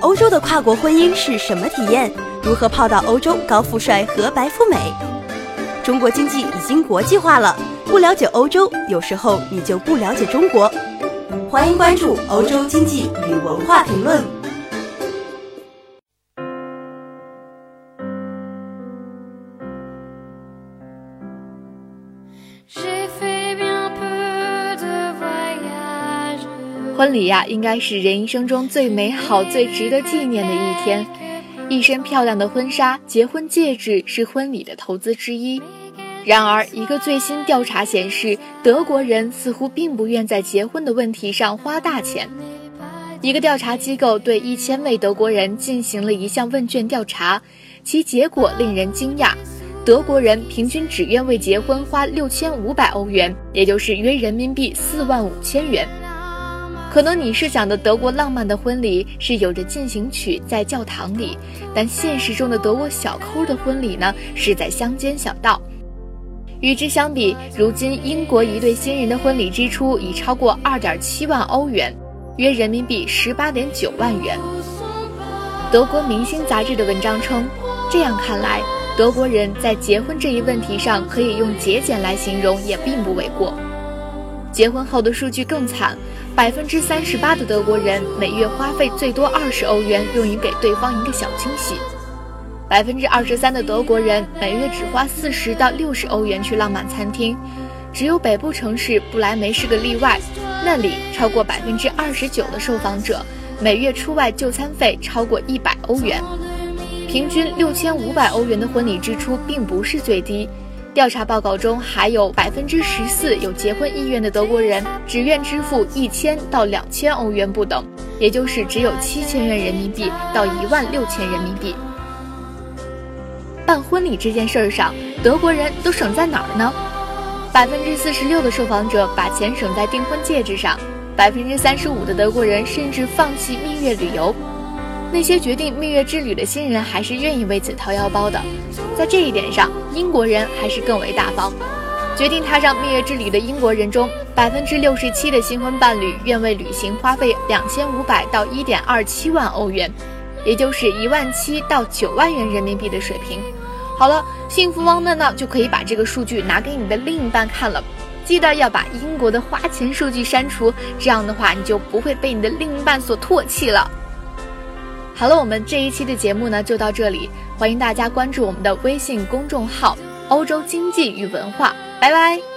欧洲的跨国婚姻是什么体验？如何泡到欧洲高富帅和白富美？中国经济已经国际化了，不了解欧洲，有时候你就不了解中国。欢迎关注《欧洲经济与文化评论》。婚礼呀，应该是人一生中最美好、最值得纪念的一天。一身漂亮的婚纱、结婚戒指是婚礼的投资之一。然而，一个最新调查显示，德国人似乎并不愿在结婚的问题上花大钱。一个调查机构对一千位德国人进行了一项问卷调查，其结果令人惊讶：德国人平均只愿为结婚花六千五百欧元，也就是约人民币四万五千元。可能你设想的德国浪漫的婚礼是有着进行曲在教堂里，但现实中的德国小抠的婚礼呢，是在乡间小道。与之相比，如今英国一对新人的婚礼支出已超过二点七万欧元，约人民币十八点九万元。德国明星杂志的文章称，这样看来，德国人在结婚这一问题上可以用节俭来形容，也并不为过。结婚后的数据更惨。百分之三十八的德国人每月花费最多二十欧元，用于给对方一个小惊喜。百分之二十三的德国人每月只花四十到六十欧元去浪漫餐厅，只有北部城市不来梅是个例外，那里超过百分之二十九的受访者每月出外就餐费超过一百欧元。平均六千五百欧元的婚礼支出并不是最低。调查报告中还有百分之十四有结婚意愿的德国人只愿支付一千到两千欧元不等，也就是只有七千元人民币到一万六千人民币。办婚礼这件事儿上，德国人都省在哪儿呢？百分之四十六的受访者把钱省在订婚戒指上，百分之三十五的德国人甚至放弃蜜月旅游。那些决定蜜月之旅的新人还是愿意为此掏腰包的，在这一点上，英国人还是更为大方。决定踏上蜜月之旅的英国人中，百分之六十七的新婚伴侣愿为旅行花费两千五百到一点二七万欧元，也就是一万七到九万元人民币的水平。好了，幸福汪们呢就可以把这个数据拿给你的另一半看了，记得要把英国的花钱数据删除，这样的话你就不会被你的另一半所唾弃了。好了，我们这一期的节目呢就到这里，欢迎大家关注我们的微信公众号“欧洲经济与文化”，拜拜。N'est.